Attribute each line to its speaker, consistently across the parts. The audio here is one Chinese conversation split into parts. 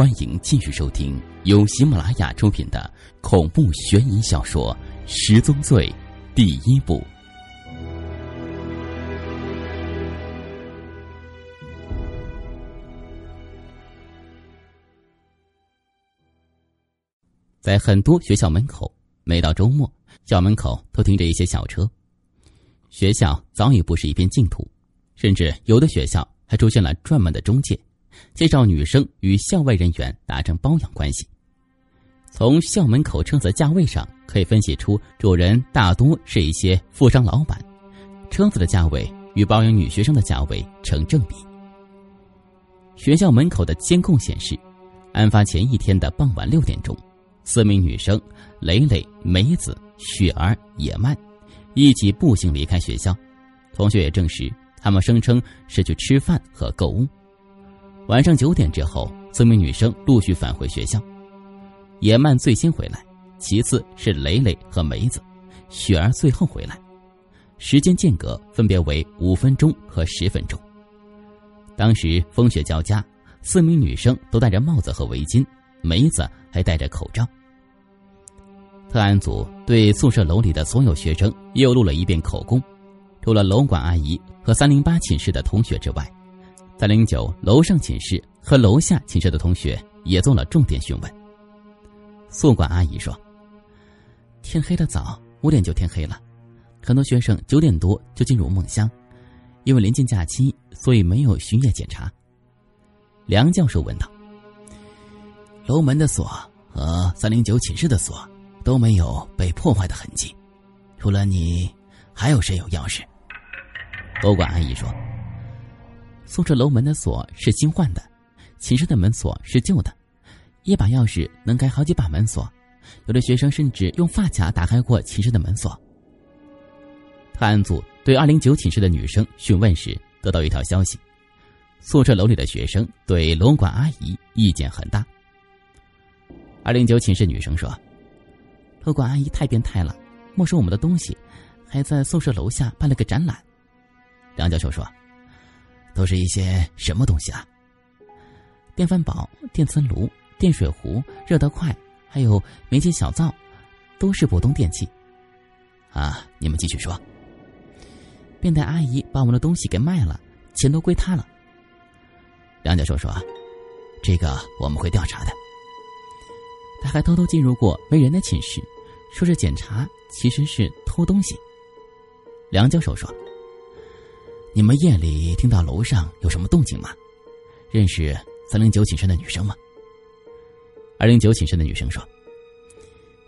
Speaker 1: 欢迎继续收听由喜马拉雅出品的恐怖悬疑小说《十宗罪》第一部。在很多学校门口，每到周末，校门口都停着一些小车。学校早已不是一片净土，甚至有的学校还出现了专门的中介。介绍女生与校外人员达成包养关系。从校门口车子价位上可以分析出，主人大多是一些富商老板，车子的价位与包养女学生的价位成正比。学校门口的监控显示，案发前一天的傍晚六点钟，四名女生蕾蕾、梅子、雪儿、野曼一起步行离开学校。同学也证实，他们声称是去吃饭和购物。晚上九点之后，四名女生陆续返回学校。野曼最先回来，其次是蕾蕾和梅子，雪儿最后回来，时间间隔分别为五分钟和十分钟。当时风雪交加，四名女生都戴着帽子和围巾，梅子还戴着口罩。特案组对宿舍楼里的所有学生又录了一遍口供，除了楼管阿姨和三零八寝室的同学之外。三零九楼上寝室和楼下寝室的同学也做了重点询问。宿管阿姨说：“天黑的早，五点就天黑了，很多学生九点多就进入梦乡，因为临近假期，所以没有巡夜检查。”梁教授问道：“楼门的锁和三零九寝室的锁都没有被破坏的痕迹，除了你，还有谁有钥匙？”楼管阿姨说。宿舍楼门的锁是新换的，寝室的门锁是旧的，一把钥匙能开好几把门锁，有的学生甚至用发卡打开过寝室的门锁。特案组对二零九寝室的女生询问时，得到一条消息：宿舍楼里的学生对楼管阿姨意见很大。二零九寝室女生说：“楼管阿姨太变态了，没收我们的东西，还在宿舍楼下办了个展览。”梁教授说。都是一些什么东西啊？电饭煲、电磁炉、电水壶、热得快，还有煤气小灶，都是普通电器。啊，你们继续说。变态阿姨把我们的东西给卖了，钱都归她了。梁教授说：“这个我们会调查的。”他还偷偷进入过没人的寝室，说是检查，其实是偷东西。梁教授说。你们夜里听到楼上有什么动静吗？认识三零九寝室的女生吗？二零九寝室的女生说：“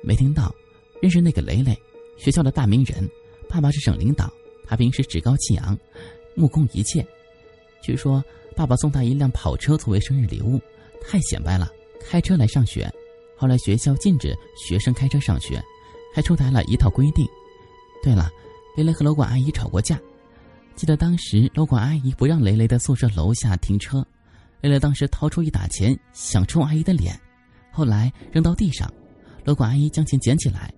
Speaker 1: 没听到，认识那个蕾蕾，学校的大名人，爸爸是省领导，他平时趾高气扬，目空一切。据说爸爸送他一辆跑车作为生日礼物，太显摆了，开车来上学。后来学校禁止学生开车上学，还出台了一套规定。对了，蕾蕾和楼管阿姨吵过架。”记得当时楼管阿姨不让雷雷的宿舍楼下停车，雷雷当时掏出一沓钱想抽阿姨的脸，后来扔到地上，楼管阿姨将钱捡起来，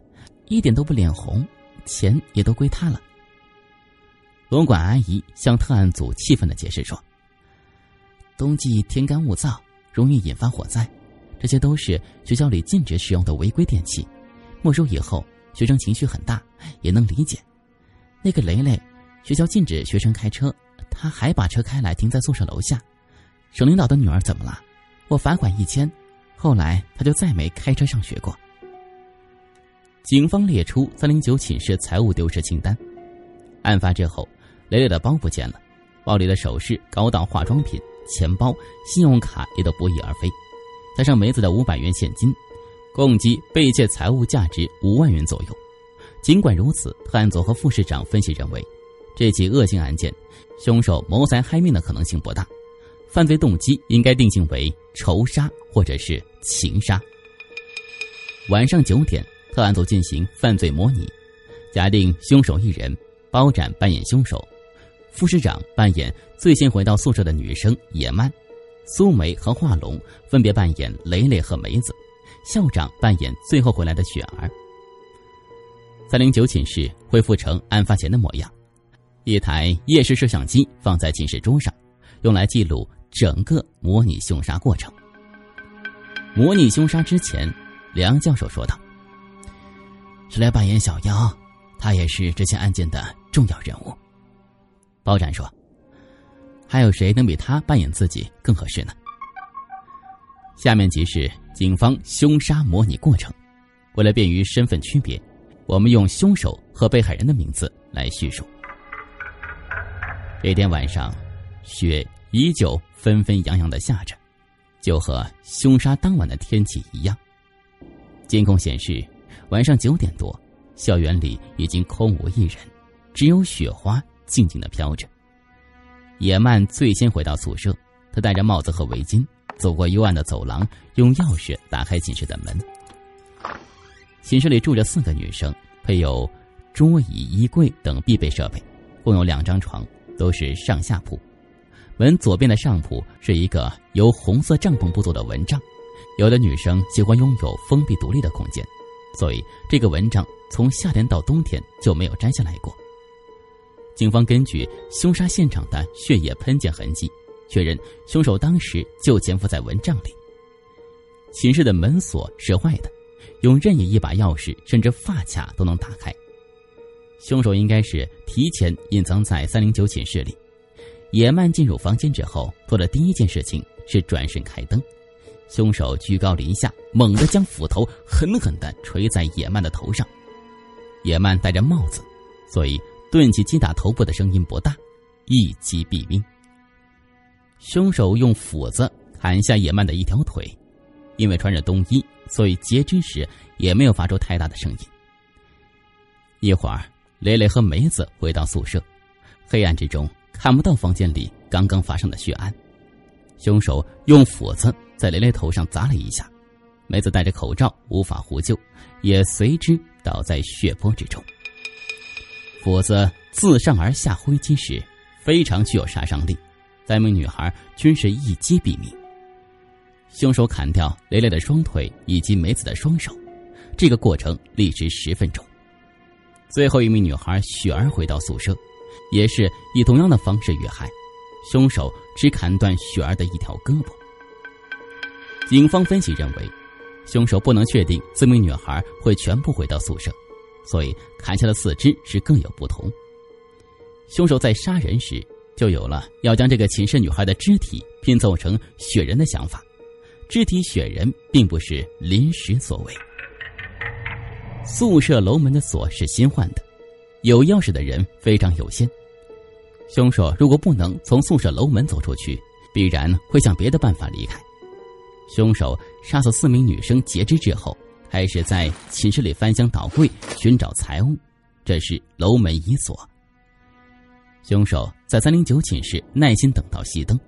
Speaker 1: 一点都不脸红，钱也都归她了。楼管阿姨向特案组气愤的解释说：“冬季天干物燥，容易引发火灾，这些都是学校里禁止使用的违规电器，没收以后学生情绪很大，也能理解。那个雷雷。”学校禁止学生开车，他还把车开来停在宿舍楼下。省领导的女儿怎么了？我罚款一千，后来他就再没开车上学过。警方列出三零九寝室财物丢失清单。案发之后，蕾蕾的包不见了，包里的首饰、高档化妆品、钱包、信用卡也都不翼而飞，加上梅子的五百元现金，共计被窃财物价值五万元左右。尽管如此，特案组和副市长分析认为。这起恶性案件，凶手谋财害命的可能性不大，犯罪动机应该定性为仇杀或者是情杀。晚上九点，特案组进行犯罪模拟，假定凶手一人，包斩扮演凶手，副市长扮演最先回到宿舍的女生野曼，苏梅和华龙分别扮演蕾蕾和梅子，校长扮演最后回来的雪儿。三零九寝室恢复成案发前的模样。一台夜视摄像机放在寝室桌上，用来记录整个模拟凶杀过程。模拟凶杀之前，梁教授说道：“是来扮演小妖，他也是这起案件的重要人物。”包斩说：“还有谁能比他扮演自己更合适呢？”下面即是警方凶杀模拟过程。为了便于身份区别，我们用凶手和被害人的名字来叙述。这天晚上，雪依旧纷纷扬扬的下着，就和凶杀当晚的天气一样。监控显示，晚上九点多，校园里已经空无一人，只有雪花静静的飘着。野曼最先回到宿舍，他戴着帽子和围巾，走过幽暗的走廊，用钥匙打开寝室的门。寝室里住着四个女生，配有桌椅、衣柜等必备设备，共有两张床。都是上下铺，门左边的上铺是一个由红色帐篷布做的蚊帐。有的女生喜欢拥有封闭独立的空间，所以这个蚊帐从夏天到冬天就没有摘下来过。警方根据凶杀现场的血液喷溅痕迹，确认凶手当时就潜伏在蚊帐里。寝室的门锁是坏的，用任意一把钥匙甚至发卡都能打开。凶手应该是提前隐藏在三零九寝室里。野曼进入房间之后，做的第一件事情是转身开灯。凶手居高临下，猛地将斧头狠狠地锤在野曼的头上。野曼戴着帽子，所以钝器击打头部的声音不大，一击毙命。凶手用斧子砍下野曼的一条腿，因为穿着冬衣，所以截肢时也没有发出太大的声音。一会儿。蕾蕾和梅子回到宿舍，黑暗之中看不到房间里刚刚发生的血案。凶手用斧子在蕾蕾头上砸了一下，梅子戴着口罩无法呼救，也随之倒在血泊之中。斧子自上而下挥击时非常具有杀伤力，三名女孩均是一击毙命。凶手砍掉蕾蕾的双腿以及梅子的双手，这个过程历时十分钟。最后一名女孩雪儿回到宿舍，也是以同样的方式遇害。凶手只砍断雪儿的一条胳膊。警方分析认为，凶手不能确定四名女孩会全部回到宿舍，所以砍下的四肢是更有不同。凶手在杀人时就有了要将这个寝室女孩的肢体拼凑成雪人的想法，肢体雪人并不是临时所为。宿舍楼门的锁是新换的，有钥匙的人非常有限。凶手如果不能从宿舍楼门走出去，必然会想别的办法离开。凶手杀死四名女生截肢之后，开始在寝室里翻箱倒柜寻找财物，这是楼门已锁。凶手在三零九寝室耐心等到熄灯，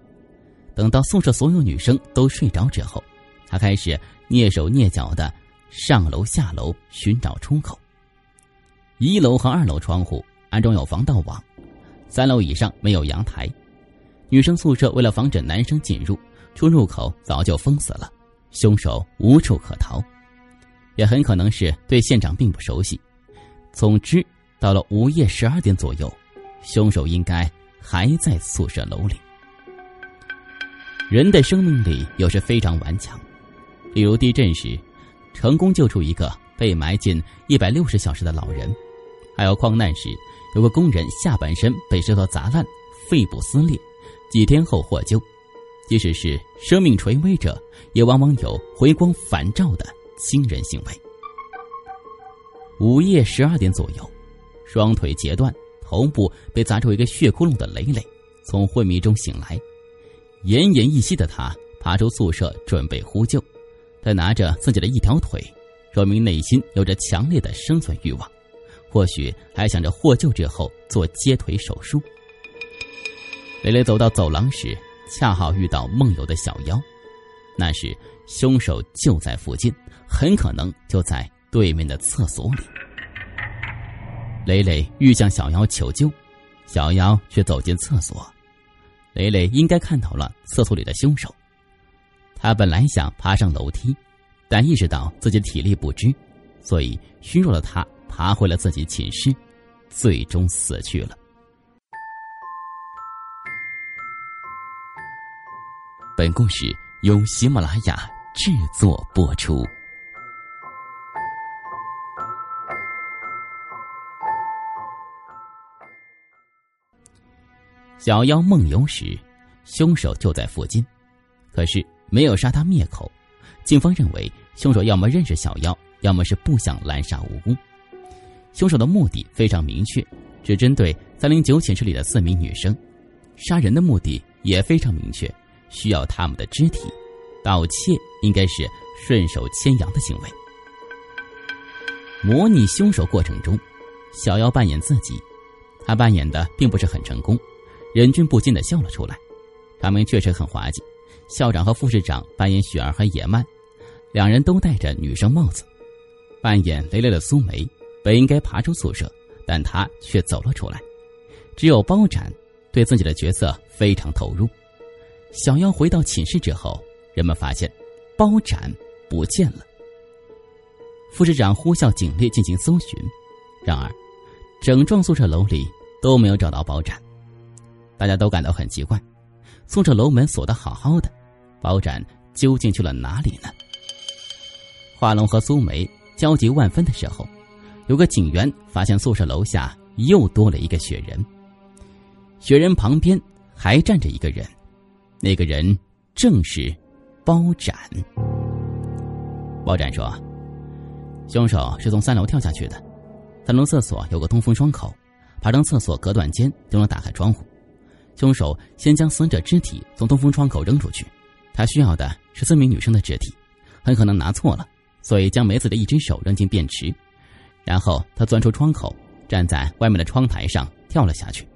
Speaker 1: 等到宿舍所有女生都睡着之后，他开始蹑手蹑脚的。上楼下楼寻找出口。一楼和二楼窗户安装有防盗网，三楼以上没有阳台。女生宿舍为了防止男生进入，出入口早就封死了，凶手无处可逃，也很可能是对现场并不熟悉。总之，到了午夜十二点左右，凶手应该还在宿舍楼里。人的生命力有时非常顽强，例如地震时。成功救出一个被埋进一百六十小时的老人，还有矿难时，有个工人下半身被石头砸烂，肺部撕裂，几天后获救。即使是生命垂危者，也往往有回光返照的惊人行为。午夜十二点左右，双腿截断、头部被砸出一个血窟窿的蕾蕾，从昏迷中醒来，奄奄一息的他爬出宿舍，准备呼救。他拿着自己的一条腿，说明内心有着强烈的生存欲望，或许还想着获救之后做接腿手术。蕾蕾走到走廊时，恰好遇到梦游的小妖，那时凶手就在附近，很可能就在对面的厕所里。蕾蕾欲向小妖求救，小妖却走进厕所，蕾蕾应该看到了厕所里的凶手。他本来想爬上楼梯，但意识到自己体力不支，所以虚弱的他爬回了自己寝室，最终死去了。本故事由喜马拉雅制作播出。小妖梦游时，凶手就在附近，可是没有杀他灭口。警方认为，凶手要么认识小妖，要么是不想滥杀无辜。凶手的目的非常明确，只针对三零九寝室里的四名女生。杀人的目的也非常明确，需要他们的肢体。盗窃应该是顺手牵羊的行为。模拟凶手过程中，小妖扮演自己，他扮演的并不是很成功。任俊不禁的笑了出来，场面确实很滑稽。校长和副市长扮演雪儿和野蔓，两人都戴着女生帽子。扮演雷雷的苏梅本应该爬出宿舍，但她却走了出来。只有包斩对自己的角色非常投入。小妖回到寝室之后，人们发现包斩不见了。副市长呼啸警力进行搜寻，然而整幢宿舍楼里都没有找到包斩。大家都感到很奇怪，宿舍楼门锁得好好的，包斩究竟去了哪里呢？华龙和苏梅焦急万分的时候，有个警员发现宿舍楼下又多了一个雪人。雪人旁边还站着一个人，那个人正是包斩。包斩说：“凶手是从三楼跳下去的，三楼厕所有个通风窗口，爬上厕所隔断间就能打开窗户。”凶手先将死者肢体从通风窗口扔出去，他需要的是四名女生的肢体，很可能拿错了，所以将梅子的一只手扔进便池，然后他钻出窗口，站在外面的窗台上跳了下去。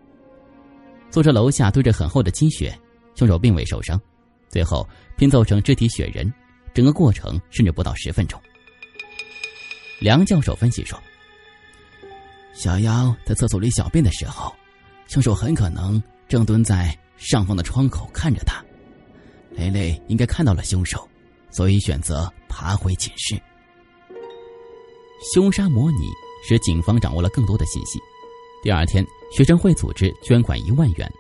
Speaker 1: 宿舍楼下堆着很厚的积雪，凶手并未受伤，最后拼凑成肢体雪人，整个过程甚至不到十分钟。梁教授分析说：“小妖在厕所里小便的时候，凶手很可能。”正蹲在上方的窗口看着他，雷雷应该看到了凶手，所以选择爬回寝室。凶杀模拟使警方掌握了更多的信息。第二天，学生会组织捐款一万元，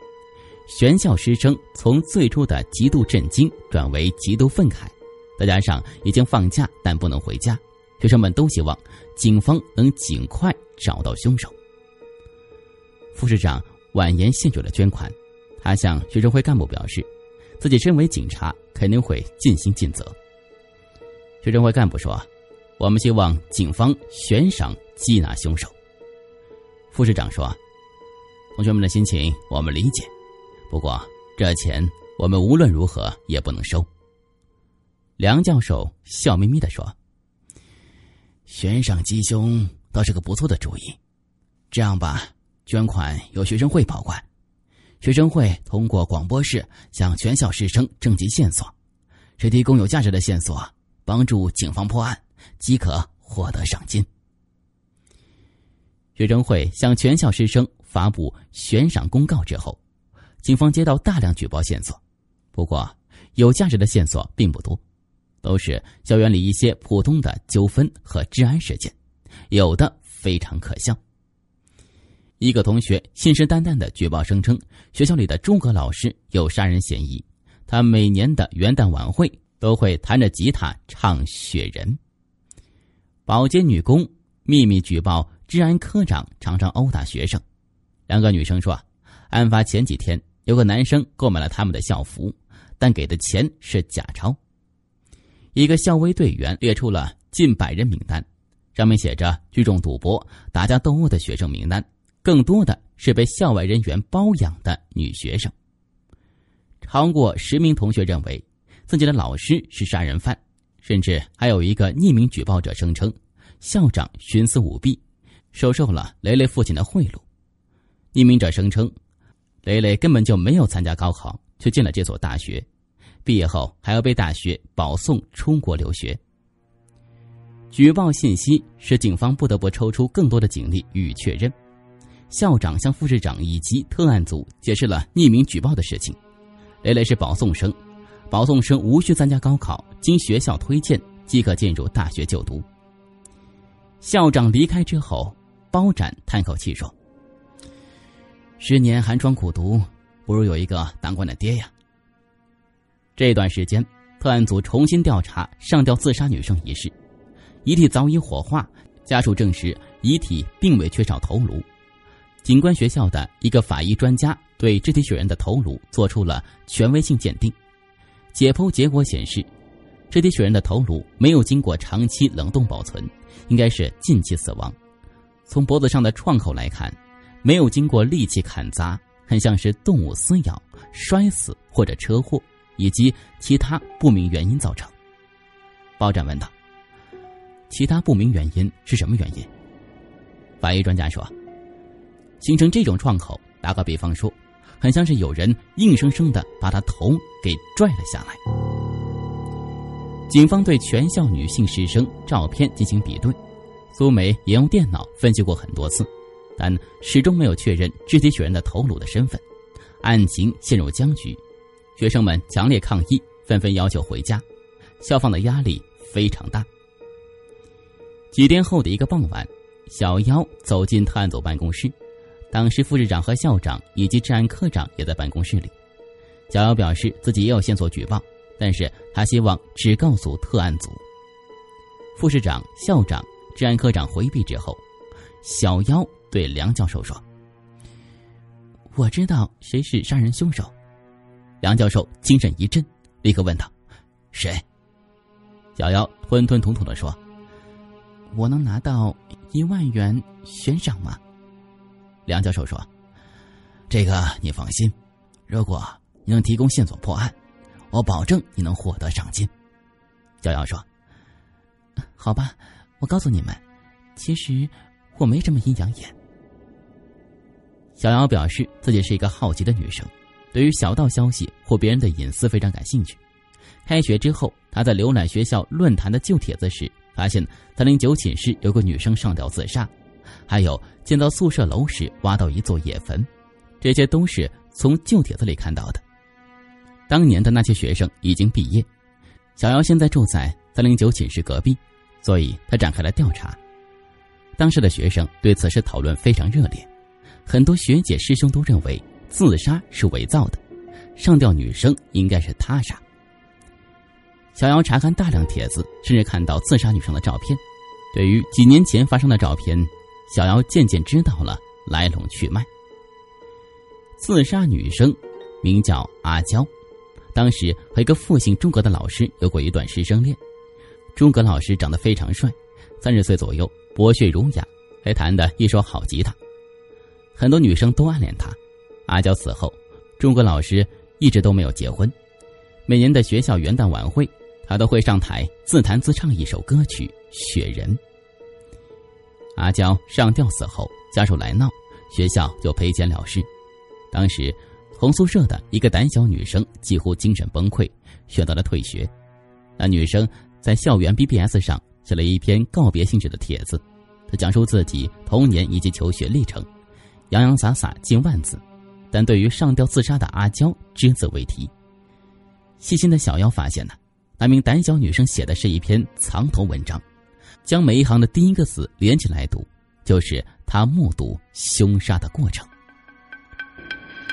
Speaker 1: 全校师生从最初的极度震惊转为极度愤慨，再加上已经放假但不能回家，学生们都希望警方能尽快找到凶手。副市长。婉言谢绝了捐款，他向学生会干部表示，自己身为警察肯定会尽心尽责。学生会干部说：“我们希望警方悬赏缉拿凶手。”副市长说：“同学们的心情我们理解，不过这钱我们无论如何也不能收。”梁教授笑眯眯的说：“悬赏缉凶倒是个不错的主意，这样吧。”捐款由学生会保管，学生会通过广播室向全校师生征集线索，谁提供有价值的线索，帮助警方破案，即可获得赏金。学生会向全校师生发布悬赏公告之后，警方接到大量举报线索，不过有价值的线索并不多，都是校园里一些普通的纠纷和治安事件，有的非常可笑。一个同学信誓旦旦的举报声称，学校里的诸葛老师有杀人嫌疑。他每年的元旦晚会都会弹着吉他唱《雪人》。保洁女工秘密举报治安科长常常殴打学生。两个女生说，案发前几天有个男生购买了他们的校服，但给的钱是假钞。一个校威队员列出了近百人名单，上面写着聚众赌博、打架斗殴的学生名单。更多的是被校外人员包养的女学生。超过十名同学认为自己的老师是杀人犯，甚至还有一个匿名举报者声称，校长徇私舞弊，收受了雷雷父亲的贿赂。匿名者声称，雷雷根本就没有参加高考，却进了这所大学，毕业后还要被大学保送出国留学。举报信息使警方不得不抽出更多的警力予以确认。校长向副市长以及特案组解释了匿名举报的事情。雷雷是保送生，保送生无需参加高考，经学校推荐即可进入大学就读。校长离开之后，包斩叹口气说：“十年寒窗苦读，不如有一个当官的爹呀。”这段时间，特案组重新调查上吊自杀女生一事，遗体早已火化，家属证实遗体并未缺少头颅。警官学校的一个法医专家对肢体血人的头颅做出了权威性鉴定，解剖结果显示，肢体血人的头颅没有经过长期冷冻保存，应该是近期死亡。从脖子上的创口来看，没有经过利器砍砸，很像是动物撕咬、摔死或者车祸以及其他不明原因造成。包斩问道：“其他不明原因是什么原因？”法医专家说：“形成这种创口，打个比方说，很像是有人硬生生的把他头给拽了下来。”警方对全校女性师生照片进行比对。苏梅也用电脑分析过很多次，但始终没有确认肢体血人的头颅的身份，案情陷入僵局。学生们强烈抗议，纷纷要求回家，校方的压力非常大。几天后的一个傍晚，小妖走进探案组办公室，当时副市长和校长以及治安科长也在办公室里。小妖表示自己也有线索举报，但是他希望只告诉特案组。副市长、校长。治安科长回避之后，小妖对梁教授说：“我知道谁是杀人凶手。”梁教授精神一振，立刻问道：“谁？”小妖吞吞吐吐的说：“我能拿到一万元悬赏吗？”梁教授说：“这个你放心，如果你能提供线索破案，我保证你能获得赏金。”小姚说：“好吧。”我告诉你们，其实我没什么阴阳眼。小姚表示自己是一个好奇的女生，对于小道消息或别人的隐私非常感兴趣。开学之后，她在浏览学校论坛的旧帖子时，发现三零九寝室有个女生上吊自杀，还有建造宿舍楼时挖到一座野坟，这些都是从旧帖子里看到的。当年的那些学生已经毕业，小姚现在住在三零九寝室隔壁。所以他展开了调查。当时的学生对此事讨论非常热烈，很多学姐师兄都认为自杀是伪造的，上吊女生应该是他杀。小姚查看大量帖子，甚至看到自杀女生的照片。对于几年前发生的照片，小姚渐渐知道了来龙去脉。自杀女生名叫阿娇，当时和一个复姓诸葛的老师有过一段师生恋。诸葛老师长得非常帅，三十岁左右，博学儒雅，还弹得一手好吉他，很多女生都暗恋他。阿娇死后，诸葛老师一直都没有结婚。每年的学校元旦晚会，他都会上台自弹自唱一首歌曲《雪人》。阿娇上吊死后，家属来闹，学校就赔钱了事。当时，同宿舍的一个胆小女生几乎精神崩溃，选择了退学。那女生。在校园 BBS 上写了一篇告别性质的帖子，他讲述自己童年以及求学历程，洋洋洒洒近万字，但对于上吊自杀的阿娇只字未提。细心的小妖发现呢，那名胆小女生写的是一篇藏头文章，将每一行的第一个字连起来读，就是他目睹凶杀的过程。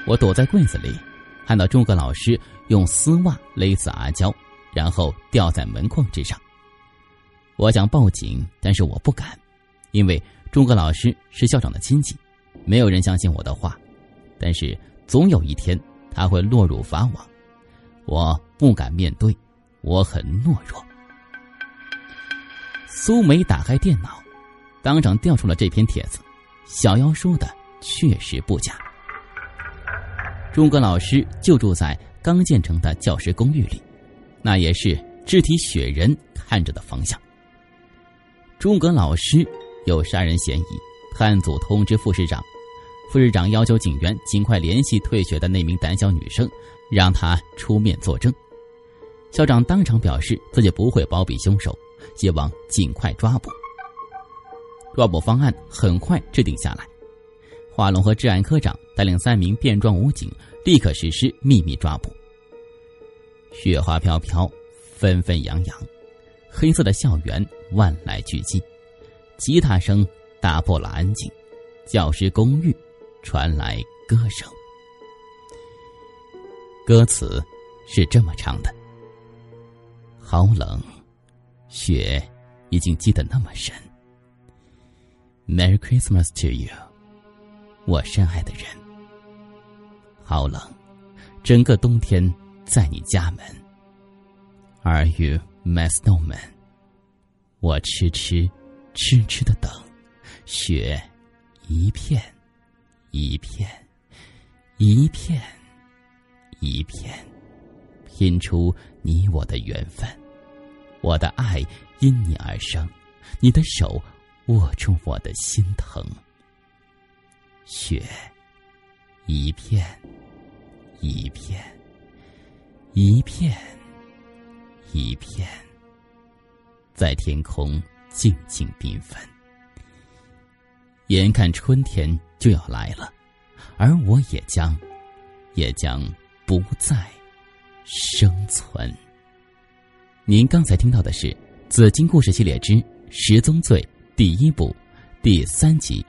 Speaker 1: 我躲在柜子里，看到诸葛老师用丝袜勒死阿娇。然后吊在门框之上。我想报警，但是我不敢，因为诸葛老师是校长的亲戚，没有人相信我的话。但是总有一天他会落入法网，我不敢面对，我很懦弱。苏梅打开电脑，当场调出了这篇帖子。小妖说的确实不假。诸葛老师就住在刚建成的教师公寓里。那也是肢体雪人看着的方向。诸葛老师有杀人嫌疑，探组通知副市长，副市长要求警员尽快联系退学的那名胆小女生，让她出面作证。校长当场表示自己不会包庇凶手，希望尽快抓捕。抓捕方案很快制定下来，华龙和治安科长带领三名便装武警，立刻实施秘密抓捕。雪花飘飘，纷纷扬扬，黑色的校园万籁俱寂，吉他声打破了安静，教师公寓传来歌声。歌词是这么唱的：好冷，雪已经积得那么深。Merry Christmas to you，我深爱的人。好冷，整个冬天在你家门。Are you my snowman？我痴痴痴痴的等，雪一片一片一片一片，拼出你我的缘分。我的爱因你而生，你的手握住我的心疼。雪一片一片一片一片。在天空静静缤纷，眼看春天就要来了，而我也将，也将不再生存。您刚才听到的是《紫金故事系列之十宗罪》第一部第三集。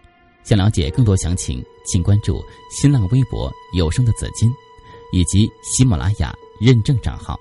Speaker 1: 想了解更多详情，请关注新浪微博“有声的紫金”以及喜马拉雅认证账号。